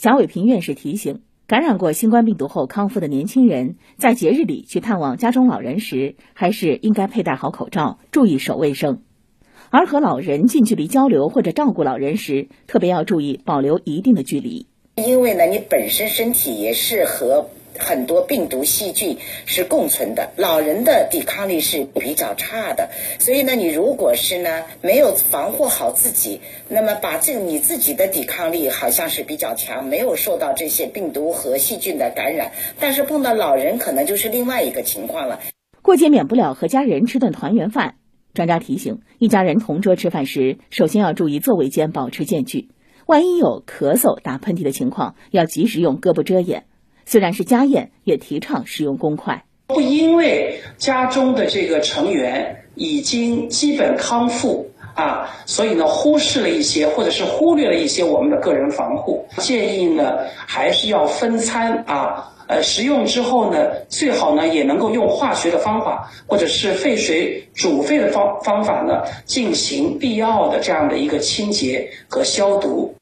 贾伟平院士提醒，感染过新冠病毒后康复的年轻人，在节日里去探望家中老人时，还是应该佩戴好口罩，注意手卫生；而和老人近距离交流或者照顾老人时，特别要注意保留一定的距离。因为呢，你本身身体也是和。很多病毒细菌是共存的，老人的抵抗力是比较差的，所以呢，你如果是呢没有防护好自己，那么把这你自己的抵抗力好像是比较强，没有受到这些病毒和细菌的感染，但是碰到老人可能就是另外一个情况了。过节免不了和家人吃顿团圆饭，专家提醒，一家人同桌吃饭时，首先要注意座位间保持间距，万一有咳嗽、打喷嚏的情况，要及时用胳膊遮掩。虽然是家宴，也提倡使用公筷。不因为家中的这个成员已经基本康复啊，所以呢忽视了一些，或者是忽略了一些我们的个人防护。建议呢还是要分餐啊，呃，食用之后呢，最好呢也能够用化学的方法，或者是沸水煮沸的方方法呢，进行必要的这样的一个清洁和消毒。